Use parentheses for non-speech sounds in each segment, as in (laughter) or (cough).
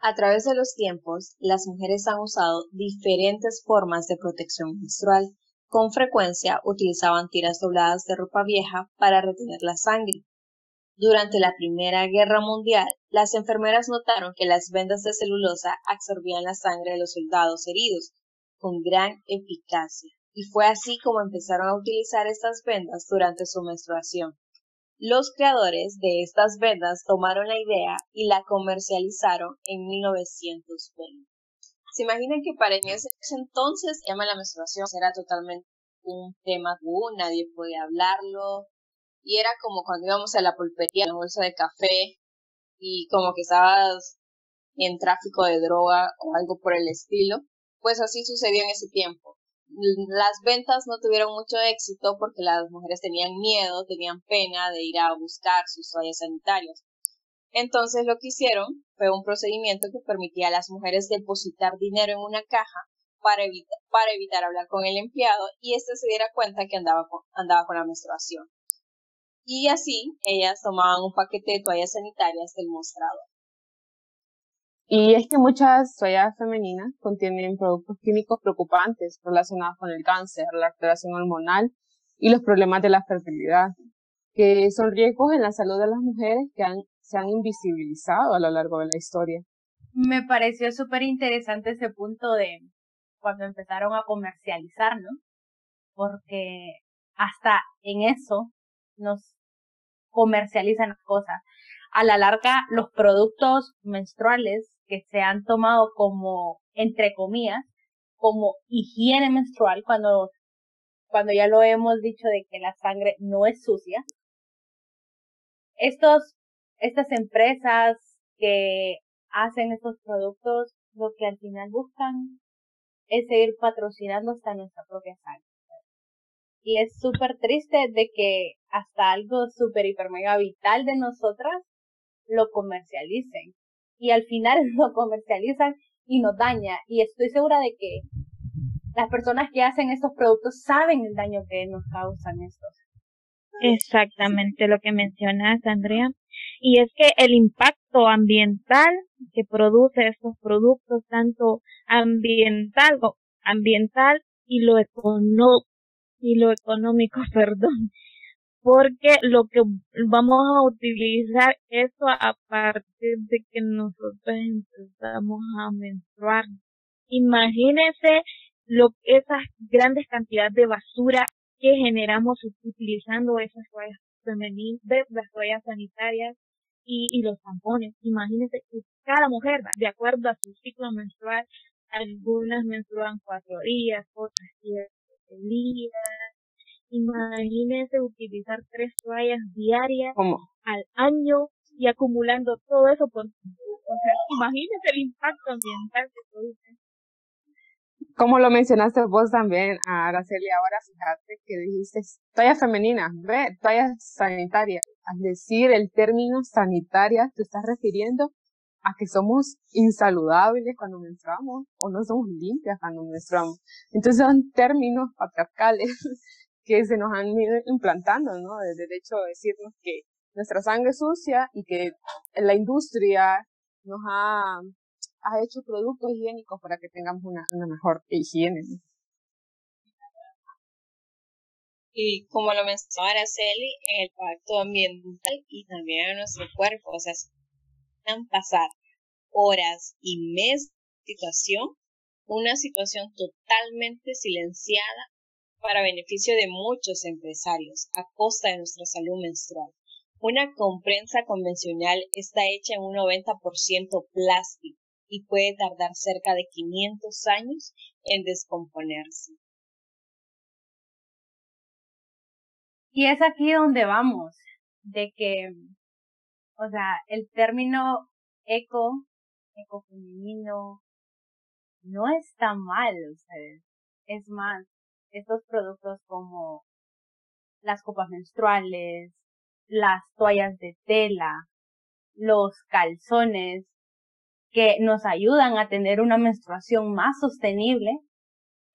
A través de los tiempos, las mujeres han usado diferentes formas de protección menstrual. Con frecuencia utilizaban tiras dobladas de ropa vieja para retener la sangre. Durante la Primera Guerra Mundial, las enfermeras notaron que las vendas de celulosa absorbían la sangre de los soldados heridos con gran eficacia, y fue así como empezaron a utilizar estas vendas durante su menstruación. Los creadores de estas vendas tomaron la idea y la comercializaron en 1920. ¿Se imaginan que para ese entonces el tema de la menstruación era totalmente un tema tabú, nadie podía hablarlo y era como cuando íbamos a la pulpería, la bolsa de café y como que estabas en tráfico de droga o algo por el estilo, pues así sucedió en ese tiempo las ventas no tuvieron mucho éxito porque las mujeres tenían miedo, tenían pena de ir a buscar sus toallas sanitarias. Entonces lo que hicieron fue un procedimiento que permitía a las mujeres depositar dinero en una caja para, evitar, hablar con el empleado y éste se diera cuenta que andaba con, andaba con la menstruación. Y así ellas tomaban un paquete de toallas sanitarias del mostrador. Y es que muchas toallas femeninas contienen productos químicos preocupantes relacionados con el cáncer, la alteración hormonal y los problemas de la fertilidad, que son riesgos en la salud de las mujeres que se han invisibilizado a lo largo de la historia. Me pareció súper interesante ese punto de cuando empezaron a comercializar, ¿no? Porque hasta en eso nos comercializan las cosas. A la larga, los productos menstruales que se han tomado como, entre comillas, como higiene menstrual, cuando, cuando ya lo hemos dicho de que la sangre no es sucia. Estos, estas empresas que hacen estos productos, lo que al final buscan es seguir patrocinando hasta nuestra propia sangre. Y es súper triste de que hasta algo súper hiper mega vital de nosotras lo comercialicen y al final (laughs) lo comercializan y nos daña. Y estoy segura de que las personas que hacen estos productos saben el daño que nos causan estos. Exactamente lo que mencionas, Andrea. Y es que el impacto ambiental que produce estos productos, tanto ambiental, ambiental y lo econo y lo económico, (laughs) perdón, porque lo que vamos a utilizar eso a partir de que nosotros empezamos a menstruar. Imagínense lo esas grandes cantidades de basura que generamos utilizando esas toallas femeninas, las toallas sanitarias y, y los tampones. Imagínense que cada mujer, de acuerdo a su ciclo menstrual, algunas menstruan cuatro días, otras siete días, Imagínense utilizar tres toallas diarias al año y acumulando todo eso por imagínense el impacto ambiental que produce. Como lo mencionaste vos también, Araceli, ahora fíjate que dijiste toallas femeninas, ve, toallas sanitarias. Al decir el término sanitaria, te estás refiriendo a que somos insaludables cuando menstruamos o no somos limpias cuando menstruamos. Entonces son términos patriarcales (laughs) que se nos han ido implantando, ¿no? Desde el hecho de decirnos que nuestra sangre es sucia y que la industria nos ha, ha hecho productos higiénicos para que tengamos una, una mejor higiene. Y como lo mencionaba Araceli, el pacto ambiental y también en nuestro cuerpo, o sea, pasar horas y meses de situación, una situación totalmente silenciada para beneficio de muchos empresarios a costa de nuestra salud menstrual. Una comprensa convencional está hecha en un 90% plástico y puede tardar cerca de 500 años en descomponerse. Y es aquí donde vamos, de que, o sea, el término eco, ecofemenino, no está mal, ustedes. Es más, estos productos como las copas menstruales, las toallas de tela, los calzones, que nos ayudan a tener una menstruación más sostenible.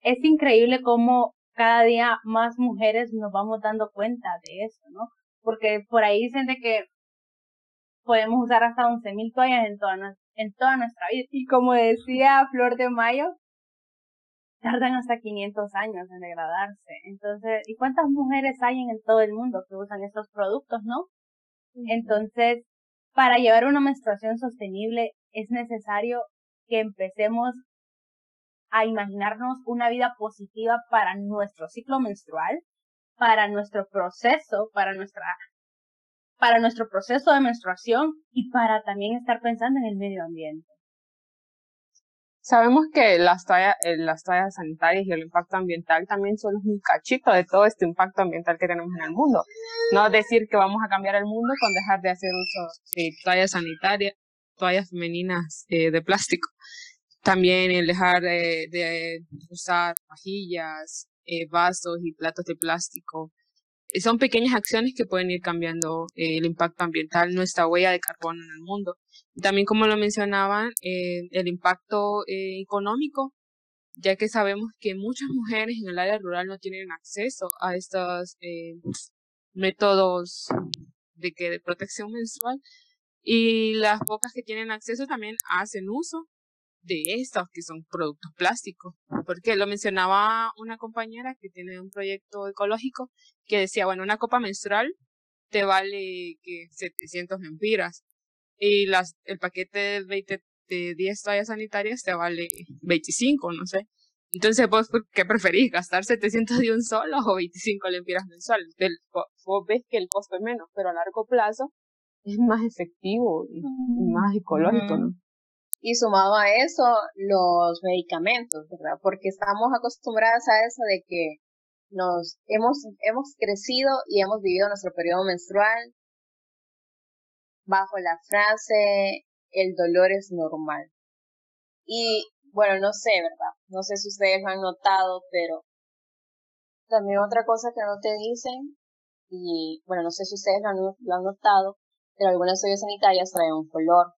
Es increíble cómo cada día más mujeres nos vamos dando cuenta de eso, ¿no? Porque por ahí dicen de que podemos usar hasta 11.000 toallas en toda, en toda nuestra vida. Y como decía Flor de Mayo, tardan hasta 500 años en degradarse. Entonces, ¿y cuántas mujeres hay en todo el mundo que usan estos productos, no? Entonces, para llevar una menstruación sostenible es necesario que empecemos a imaginarnos una vida positiva para nuestro ciclo menstrual, para nuestro proceso, para nuestra para nuestro proceso de menstruación y para también estar pensando en el medio ambiente. Sabemos que las toallas, eh, las toallas sanitarias y el impacto ambiental también son un cachito de todo este impacto ambiental que tenemos en el mundo. No decir que vamos a cambiar el mundo con dejar de hacer uso de toallas sanitarias, toallas femeninas eh, de plástico. También el dejar de usar vajillas, eh, vasos y platos de plástico. Eh, son pequeñas acciones que pueden ir cambiando eh, el impacto ambiental, nuestra huella de carbono en el mundo. También, como lo mencionaban, el impacto económico, ya que sabemos que muchas mujeres en el área rural no tienen acceso a estos métodos de, de protección menstrual y las pocas que tienen acceso también hacen uso de estos que son productos plásticos. Porque lo mencionaba una compañera que tiene un proyecto ecológico que decía, bueno, una copa menstrual te vale que 700 lempiras y las, el paquete de, 20, de 10 toallas sanitarias te vale 25, no sé. Entonces, ¿vos qué preferís? ¿Gastar 700 de un solo o 25 lempiras mensuales? Vos ves que el costo es menos, pero a largo plazo es más efectivo y, más ecológico, ¿no? Y sumado a eso, los medicamentos, ¿verdad? Porque estamos acostumbradas a eso de que nos hemos, hemos crecido y hemos vivido nuestro periodo menstrual bajo la frase el dolor es normal. Y bueno, no sé, ¿verdad? No sé si ustedes lo han notado, pero también otra cosa que no te dicen, y bueno, no sé si ustedes lo han, lo han notado, pero algunas toallas sanitarias traen un color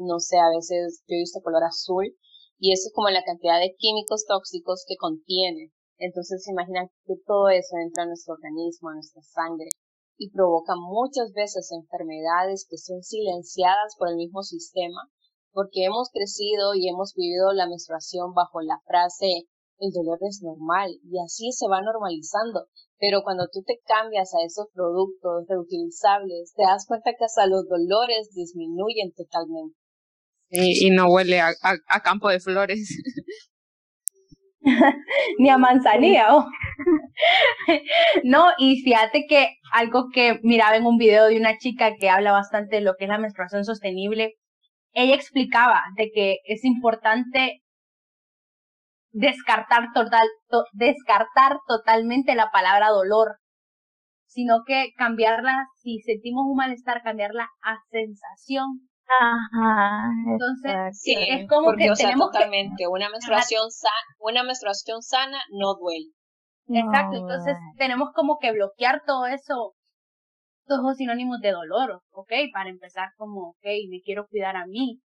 no sé, a veces yo he visto color azul y eso es como la cantidad de químicos tóxicos que contiene. Entonces se imaginan que todo eso entra a nuestro organismo, a nuestra sangre y provoca muchas veces enfermedades que son silenciadas por el mismo sistema porque hemos crecido y hemos vivido la menstruación bajo la frase el dolor es normal y así se va normalizando. Pero cuando tú te cambias a esos productos reutilizables, te das cuenta que hasta los dolores disminuyen totalmente y, no huele a, campo de flores. (laughs) Ni a manzanilla. (laughs) no, y fíjate que algo que miraba en un video de una chica que habla bastante de lo que es la menstruación sostenible, ella explicaba de que es importante descartar total, descartar totalmente la palabra dolor, sino que cambiarla, si sentimos un malestar, cambiarla a sensación Ajá. Entonces, sí, es como que tenemos totalmente una menstruación sana, una menstruación sana no duele. Exacto, entonces tenemos como que bloquear todo eso, todos los sinónimos de dolor, ¿ok? Para empezar como, ok, me quiero cuidar a mí.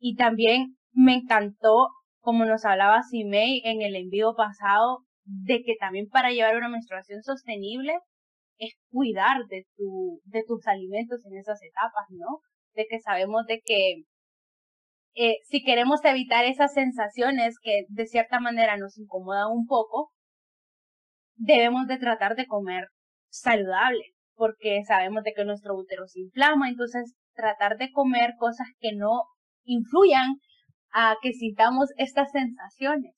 Y también me encantó, como nos hablaba Simei en el envío pasado, de que también para llevar una menstruación sostenible es cuidar de tu, de tus alimentos en esas etapas, ¿no? De que sabemos de que eh, si queremos evitar esas sensaciones que de cierta manera nos incomodan un poco, debemos de tratar de comer saludable, porque sabemos de que nuestro útero se inflama, entonces tratar de comer cosas que no influyan a que sintamos estas sensaciones.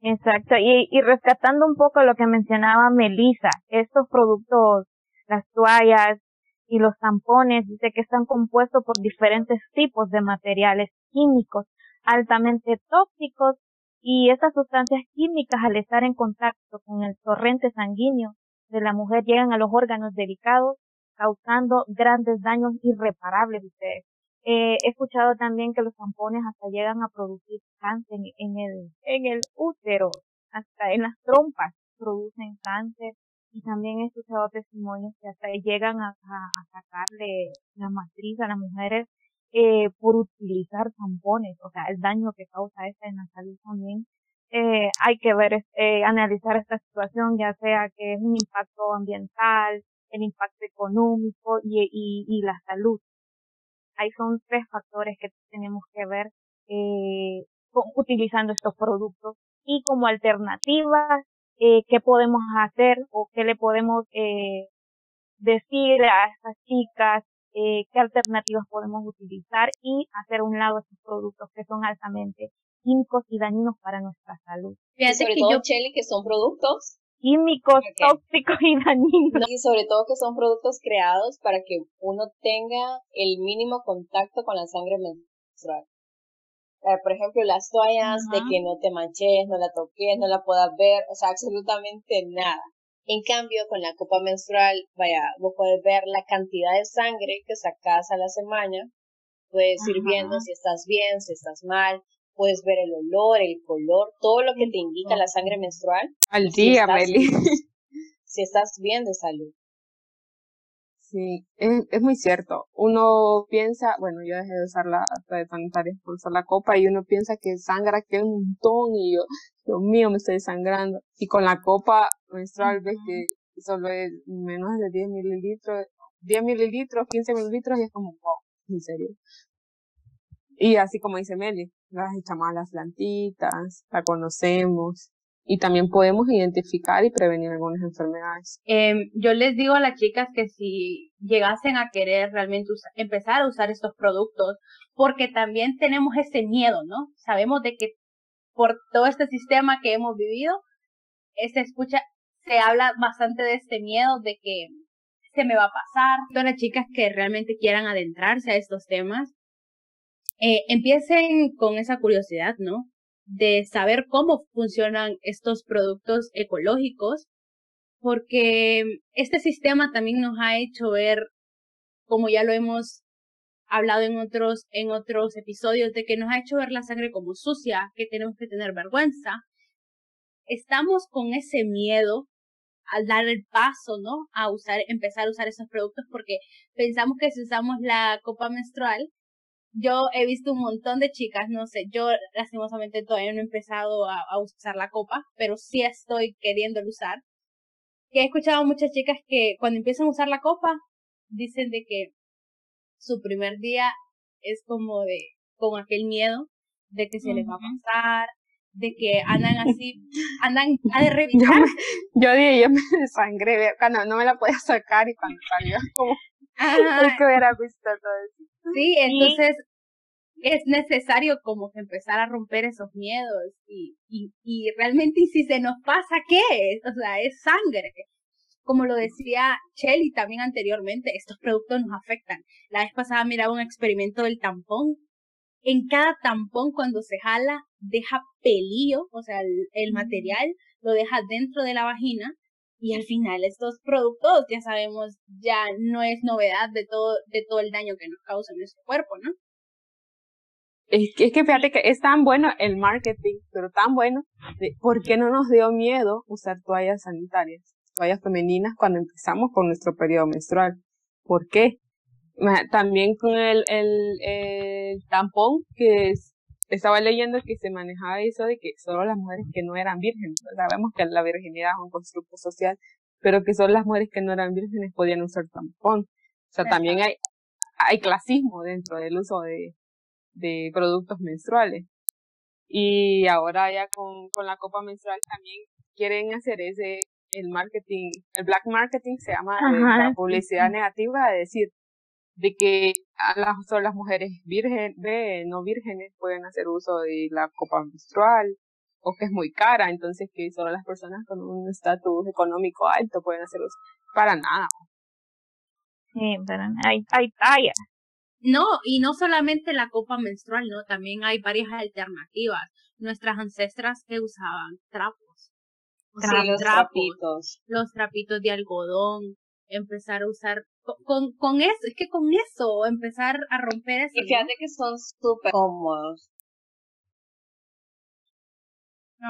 Exacto, y, y rescatando un poco lo que mencionaba Melissa, estos productos las toallas y los tampones, dice que están compuestos por diferentes tipos de materiales químicos altamente tóxicos y estas sustancias químicas al estar en contacto con el torrente sanguíneo de la mujer llegan a los órganos delicados causando grandes daños irreparables ustedes. Eh, he escuchado también que los tampones hasta llegan a producir cáncer en el útero, hasta en las trompas producen cáncer y también he escuchado testimonios que hasta llegan a, sacarle la matriz a las mujeres eh, por utilizar tampones, o sea, el daño que causa esta en la salud también. Eh, hay que ver, eh, analizar esta situación, ya sea que es un impacto ambiental, el impacto económico y, y, la salud. Ahí son tres factores que tenemos que ver eh, utilizando estos productos y como alternativas eh, qué podemos hacer o qué le podemos eh, decir a estas chicas eh, qué alternativas podemos utilizar y hacer un lado estos productos que son altamente químicos y dañinos para nuestra salud. y sobre todo, Chelly, que son productos químicos, tóxicos y dañinos. y sobre todo que son productos creados para que uno tenga el mínimo contacto con la sangre menstrual. Eh, por ejemplo, las toallas de que no te manches, no la toques, no la puedas ver, o sea, absolutamente nada. En cambio, con la copa menstrual, vaya, vos puedes ver la cantidad de sangre que sacas a la semana, puedes ir viendo si estás bien, si estás mal, puedes ver el olor, el color, todo lo que te indica la sangre menstrual. Al día, Meli. Si estás bien de salud. Sí, es, es, muy cierto. Uno piensa, bueno, yo dejé de usar la de sanitaria por usar la copa y uno piensa que sangra que un montón y yo, Dios mío, me estoy sangrando. Y con la copa menstrual ves que solo es menos de 10 mililitros, 10 mililitros, 15 mililitros y es como, wow, en serio. Y así como dice Meli, las echamos a las plantitas, la conocemos, y también podemos identificar y prevenir algunas enfermedades. Eh, yo les digo a las chicas que si llegasen a querer realmente empezar a usar estos productos, porque también tenemos ese miedo, ¿no? Sabemos de que por todo este sistema que hemos vivido, se escucha, se habla bastante de este miedo de que se me va a pasar. Todas las chicas que realmente quieran adentrarse a estos temas, eh, empiecen con esa curiosidad, ¿no? De saber cómo funcionan estos productos ecológicos, porque este sistema también nos ha hecho ver, como ya lo hemos hablado en otros, en otros episodios, de que nos ha hecho ver la sangre como sucia, que tenemos que tener vergüenza. Estamos con ese miedo al dar el paso, ¿no? A usar, empezar a usar esos productos porque pensamos que si usamos la copa menstrual yo he visto un montón de chicas, no sé, yo lastimosamente todavía no he empezado a, usar la copa, pero sí estoy queriendo usar. Que he escuchado muchas chicas que cuando empiezan a usar la copa, dicen de que su primer día es como de, con aquel miedo de que se les va a pasar, de que andan así, andan a de (laughs) revisar. Yo, dije, yo me desangré, cuando no me la podía sacar y cuando salió como, es (laughs) que hubiera visto todo eso. Sí, entonces es necesario como que empezar a romper esos miedos y, y, y realmente y si se nos pasa, ¿qué es? O sea, es sangre. Como lo decía Shelly también anteriormente, estos productos nos afectan. La vez pasada miraba un experimento del tampón. En cada tampón cuando se jala deja pelillo, o sea, el, el material lo deja dentro de la vagina y al final estos productos ya sabemos ya no es novedad de todo de todo el daño que nos causa en nuestro cuerpo, ¿no? Es que, es que fíjate que es tan bueno el marketing, pero tan bueno, ¿por qué no nos dio miedo usar toallas sanitarias, toallas femeninas cuando empezamos con nuestro periodo menstrual? ¿Por qué? También con el, el, el tampón, que estaba leyendo que se manejaba eso de que solo las mujeres que no eran vírgenes, sabemos que la virginidad es un constructo social, pero que solo las mujeres que no eran vírgenes podían usar tampón. O sea, también hay, hay clasismo dentro del uso de, de productos menstruales. Y ahora ya con, con la copa menstrual también quieren hacer ese, el marketing, el black marketing se llama la publicidad negativa, es decir, de que a las, solo las mujeres virgen, de, no vírgenes pueden hacer uso de la copa menstrual o que es muy cara, entonces que solo las personas con un estatus económico alto pueden hacer uso. Para nada. Sí, pero hay, hay tallas. No, y no solamente la copa menstrual, no, también hay varias alternativas. Nuestras ancestras que usaban trapos. sí, los trapitos. Los trapitos de algodón, empezar a usar con, con eso, es que con eso empezar a romper eso. Y fíjate que son súper cómodos. No,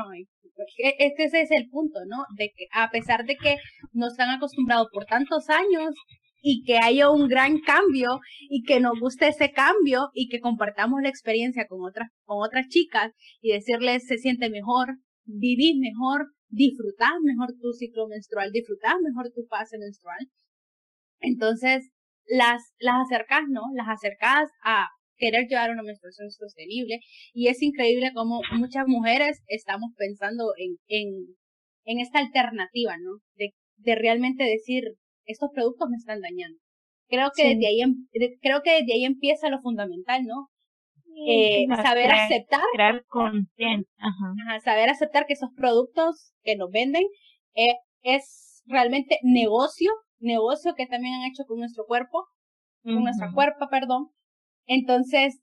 este es el punto, ¿no? De que a pesar de que nos han acostumbrado por tantos años y que haya un gran cambio y que nos guste ese cambio y que compartamos la experiencia con otras, con otras chicas y decirles se siente mejor, vivir mejor, disfrutar mejor tu ciclo menstrual, disfrutar mejor tu fase menstrual. Entonces, las, las acercas, ¿no? Las acercas a querer llevar una menstruación sostenible y es increíble cómo muchas mujeres estamos pensando en, en, en esta alternativa, ¿no? De, de realmente decir, estos productos me están dañando. Creo que desde ahí, em, creo que desde ahí empieza lo fundamental, ¿no? Eh, saber aceptar. Crear conciencia. Saber aceptar que esos productos que nos venden eh, es realmente negocio, negocio que también han hecho con nuestro cuerpo, con nuestra cuerpo, perdón. Entonces,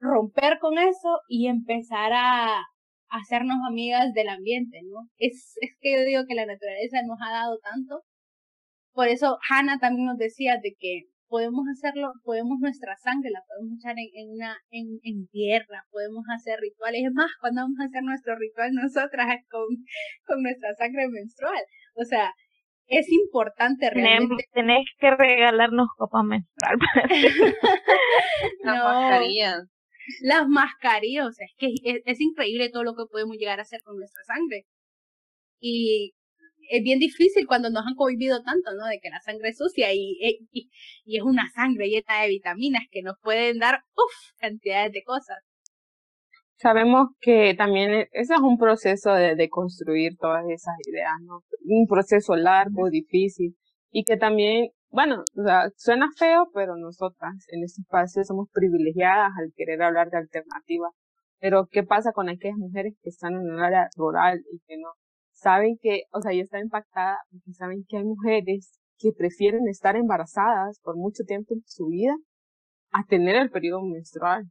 romper con eso y empezar a, a hacernos amigas del ambiente, ¿no? Es, es que yo digo que la naturaleza nos ha dado tanto. Por eso Hannah también nos decía de que podemos hacerlo, podemos nuestra sangre la podemos echar en, en una, en, en, tierra, podemos hacer rituales. Es más, cuando vamos a hacer nuestro ritual nosotras (laughs) con, con nuestra sangre menstrual. O sea, es importante realmente. Tenés, que regalarnos copa menstrual. (laughs) Las mascarillas. Las mascarillas, o sea, es que es, es increíble todo lo que podemos llegar a hacer con nuestra sangre. Y es bien difícil cuando nos han cohibido tanto, ¿no? De que la sangre es sucia y, y, y, es una sangre llena de vitaminas que nos pueden dar, uff, cantidades de cosas. Sabemos que también e, ese es un proceso de, de construir todas esas ideas, ¿no? Un proceso largo, difícil y que también, bueno, o sea, suena feo, pero nosotras en este espacio somos privilegiadas al querer hablar de alternativas. Pero, ¿qué pasa con aquellas mujeres que están en el área rural y que no saben que, o sea, yo estaba impactada porque saben que hay mujeres que prefieren estar embarazadas por mucho tiempo en su vida a tener el periodo menstrual.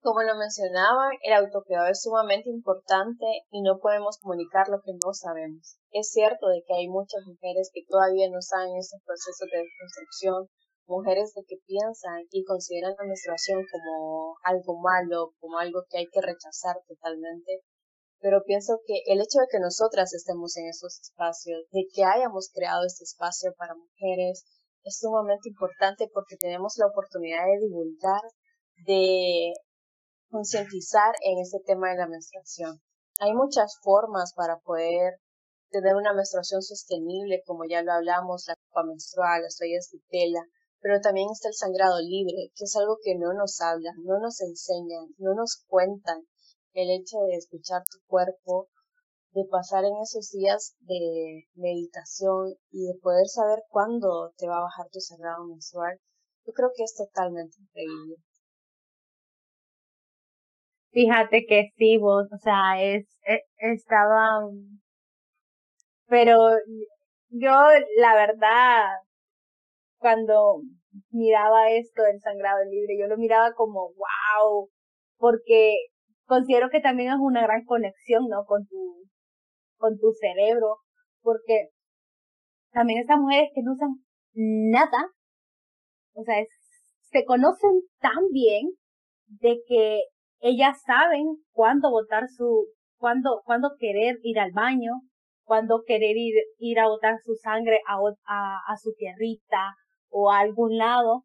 Como lo mencionaba, el autocuidado es sumamente importante y no podemos comunicar lo que no sabemos. Es cierto de que hay muchas mujeres que todavía no saben ese proceso de construcción, mujeres de que piensan y consideran la menstruación como algo malo, como algo que hay que rechazar totalmente, pero pienso que el hecho de que nosotras estemos en esos espacios, de que hayamos creado este espacio para mujeres, es sumamente importante porque tenemos la oportunidad de divulgar, de concientizar en este tema de la menstruación. Hay muchas formas para poder tener una menstruación sostenible, como ya lo hablamos, la copa menstrual, las toallas de tela, pero también está el sangrado libre, que es algo que no nos hablan, no nos enseñan, no nos cuentan el hecho de escuchar tu cuerpo, de pasar en esos días de meditación y de poder saber cuándo te va a bajar tu sagrado mensual, yo creo que es totalmente increíble. Fíjate que sí, vos, o sea, es, e, estaba, pero yo, la verdad, cuando miraba esto del sangrado libre, yo lo miraba como, wow, porque considero que también es una gran conexión, ¿no? Con tu, con tu cerebro, porque también estas mujeres que no usan nada, o sea, se conocen tan bien de que ellas saben cuándo botar su, cuándo, cuándo querer ir al baño, cuándo querer ir, ir a botar su sangre a, a, a su tierrita o a algún lado,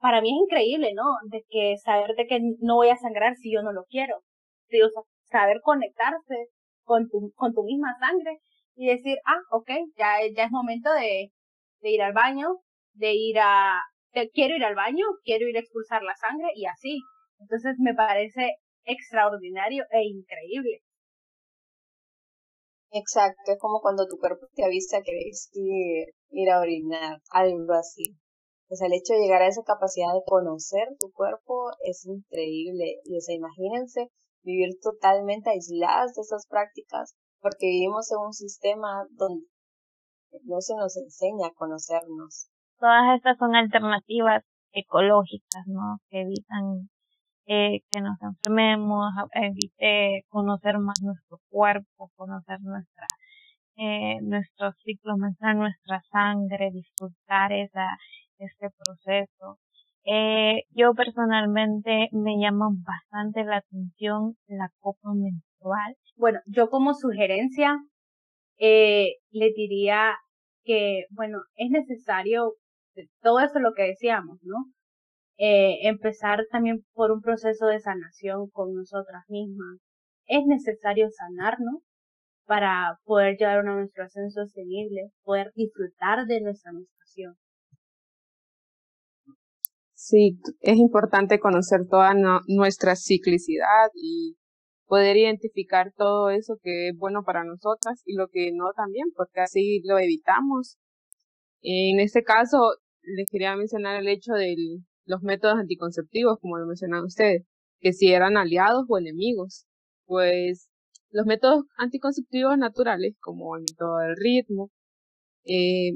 para mí es increíble, ¿no? De que saber de que no voy a sangrar si yo no lo quiero. Sí, o sea, saber conectarse con tu, con tu misma sangre y decir, ah, ok, ya, ya es momento de, ir al baño, de ir a, quiero ir al baño, quiero ir a expulsar la sangre y así. Entonces me parece extraordinario e increíble. Exacto, es como cuando tu cuerpo te avisa que debes ir, ir a orinar, algo así. Sea, el hecho de llegar a esa capacidad de conocer tu cuerpo es increíble. Y o sea, imagínense vivir totalmente aisladas de esas prácticas, porque vivimos en un sistema donde no se nos enseña a conocernos. Todas estas son alternativas ecológicas, ¿no? Que evitan eh, que nos enfermemos, evite conocer más nuestro cuerpo, conocer nuestra eh, nuestro ciclo menstrual, nuestra sangre, disfrutar esa este proceso. Eh, yo personalmente me llama bastante la atención la copa menstrual. Bueno, yo como sugerencia eh, le diría que, bueno, es necesario todo eso lo que decíamos, ¿no? Eh, empezar también por un proceso de sanación con nosotras mismas. Es necesario sanarnos para poder llevar una menstruación sostenible, poder disfrutar de nuestra menstruación. Sí, es importante conocer toda nuestra ciclicidad y poder identificar todo eso que es bueno para nosotras y lo que no también, porque así lo evitamos. En este caso, les quería mencionar el hecho de los métodos anticonceptivos, como lo mencionan ustedes, que si eran aliados o enemigos. Pues los métodos anticonceptivos naturales, como el método del ritmo, eh,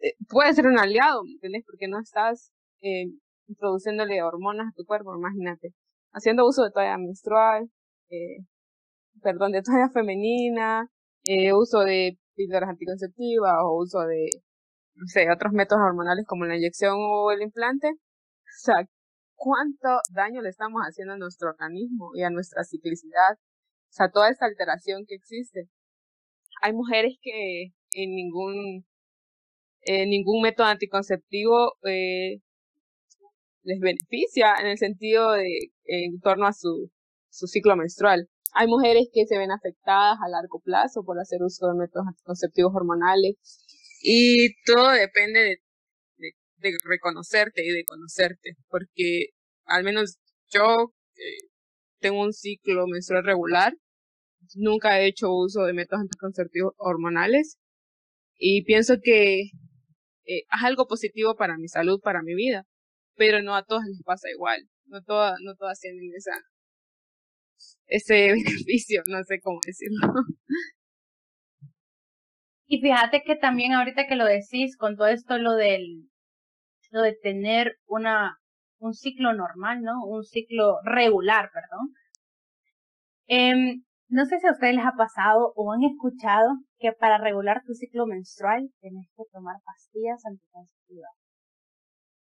eh puede ser un aliado, ¿me entiendes? Porque no estás eh, introduciéndole hormonas a tu cuerpo, imagínate. Haciendo uso de toalla menstrual, eh, perdón, de toalla (laughs) femenina, eh, uso de píldoras anticonceptivas o uso de, no sé, otros métodos hormonales como la inyección o el implante. O sea, ¿cuánto daño le estamos haciendo a nuestro organismo y a nuestra ciclicidad? O sea, toda esta alteración que existe. Hay mujeres que en ningún, en ningún método anticonceptivo eh, les beneficia en el sentido de en torno a su, su ciclo menstrual. Hay mujeres que se ven afectadas a largo plazo por hacer uso de métodos anticonceptivos hormonales. Y todo depende de, de, reconocerte y de conocerte, porque al menos yo eh, tengo un ciclo menstrual regular, nunca he hecho uso de métodos anticonceptivos hormonales. Y pienso que eh, es algo positivo para mi salud, para mi vida pero no a todas les pasa igual. No todas, no todas tienen esa, ese (laughs) beneficio, no sé cómo decirlo. Y fíjate que también ahorita que lo decís, con todo esto lo del, lo de tener una, un ciclo normal, ¿no? Un ciclo regular, perdón. Eh, no sé si a ustedes les ha pasado o han escuchado que para regular tu ciclo menstrual tienes que tomar pastillas anticonceptivas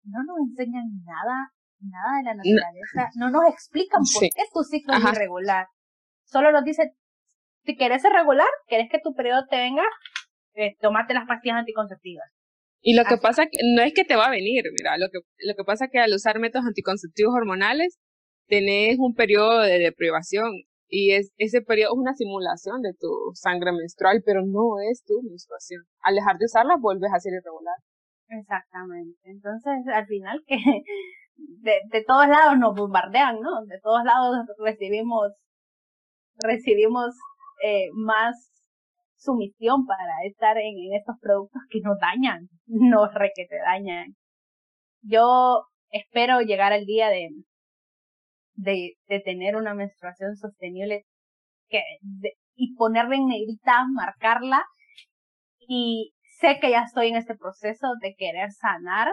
no nos enseñan nada, nada de la naturaleza, no, nos explican por qué tu ciclo es irregular. Solo nos dicen, si quieres ser regular, quieres que tu periodo te venga, eh, tomate las pastillas anticonceptivas. Y lo que pasa que no es que te va a venir, mira, lo que, lo que pasa es que al usar métodos anticonceptivos hormonales, tenés un periodo de deprivación y es, ese periodo es una simulación de tu sangre menstrual, pero no es tu menstruación. Al dejar de usarla, vuelves a ser irregular. Exactamente. Entonces, al final que (laughs) de, de todos lados nos bombardean, ¿no? De todos lados recibimos, recibimos eh, más sumisión para estar en, en estos productos que nos dañan, (laughs) nos re que te dañan. Yo espero llegar al día de, de, de tener una menstruación sostenible que, y ponerla en negrita, marcarla y sé que ya estoy en este proceso de querer sanar,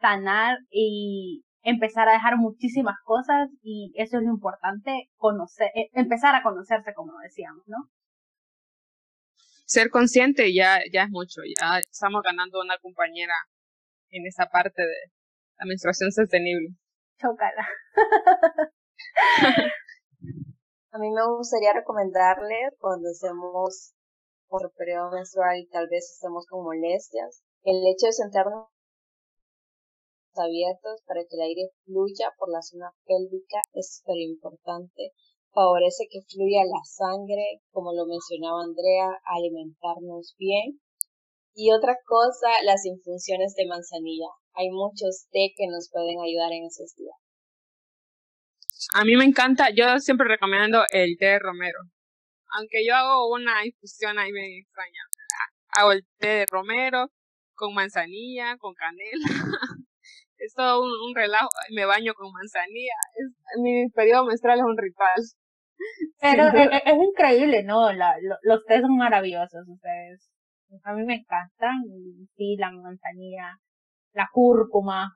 sanar y empezar a dejar muchísimas cosas y eso es lo importante, conocer, eh, empezar a conocerse como decíamos, ¿no? Ser consciente ya, ya es mucho, ya estamos ganando una compañera en esa parte de la menstruación sostenible. Chócala. (laughs) a mí me gustaría recomendarle cuando hacemos por periodo menstrual y tal vez estemos con molestias. El hecho de sentarnos abiertos para que el aire fluya por la zona pélvica es súper importante. Favorece que fluya la sangre, como lo mencionaba Andrea, alimentarnos bien. Y otra cosa, las infusiones de manzanilla. Hay muchos té que nos pueden ayudar en esos días. A mí me encanta, yo siempre recomiendo el té de romero aunque yo hago una infusión ahí me extraña. Hago el té de romero con manzanilla, con canela. (laughs) es todo un, relajo. Me baño con manzanilla. mi periodo menstrual es un ritual. (laughs) Pero es, es, increíble, ¿no? La, los tés son maravillosos ustedes. A mí me encantan. Sí, la manzanilla, la cúrcuma.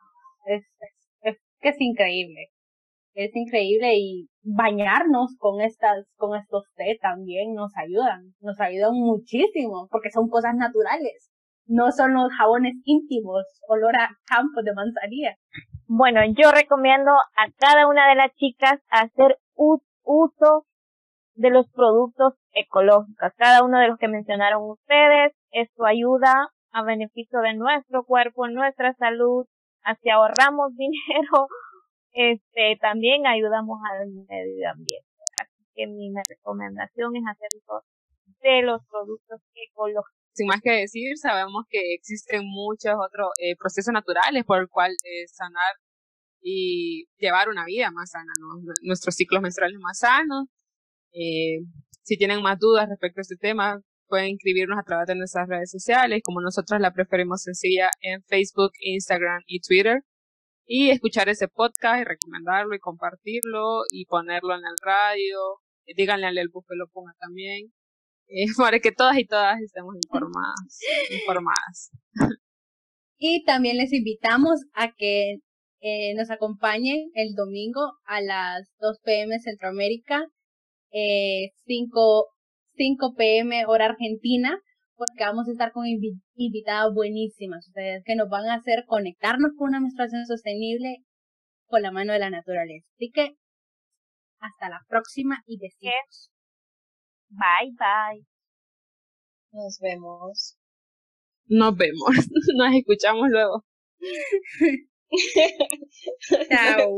Es, es, es que es increíble es increíble y bañarnos con estas, con estos té también nos ayudan, nos ayudan muchísimo porque son cosas naturales, no son los jabones íntimos, olor a campo de manzanilla. Bueno, yo recomiendo a cada una de las chicas hacer uso de los productos ecológicos, cada uno de los que mencionaron ustedes, esto ayuda a beneficio de nuestro cuerpo, nuestra salud, así ahorramos (laughs) dinero este, también ayudamos al medio ambiente. Así que mi recomendación es hacer de los productos ecológicos. Sin más que decir, sabemos que existen muchos otros eh, procesos naturales por el cual eh, sanar y llevar una vida más sana, nuestros ciclos menstruales más sanos. Eh, si tienen más dudas respecto a este tema, pueden inscribirnos a través de nuestras redes sociales, como nosotros la preferimos sencilla en Facebook, Instagram y Twitter. Y escuchar ese podcast y recomendarlo y compartirlo y ponerlo en el radio. Díganle al Elbus que lo ponga también. Eh, (laughs) para que todas y todas estemos informadas. (laughs) informadas. Y también les invitamos a que eh, nos acompañen el domingo a las 2 pm Centroamérica, eh, 5 5 pm hora argentina, porque vamos a estar con invitadas buenísimas, ustedes que nos van a hacer conectarnos con una menstruación sostenible con la mano de la naturaleza. Así que hasta la próxima y besitos. Bye bye. Nos vemos. Nos vemos. (laughs) Nos escuchamos luego. (laughs) Chao.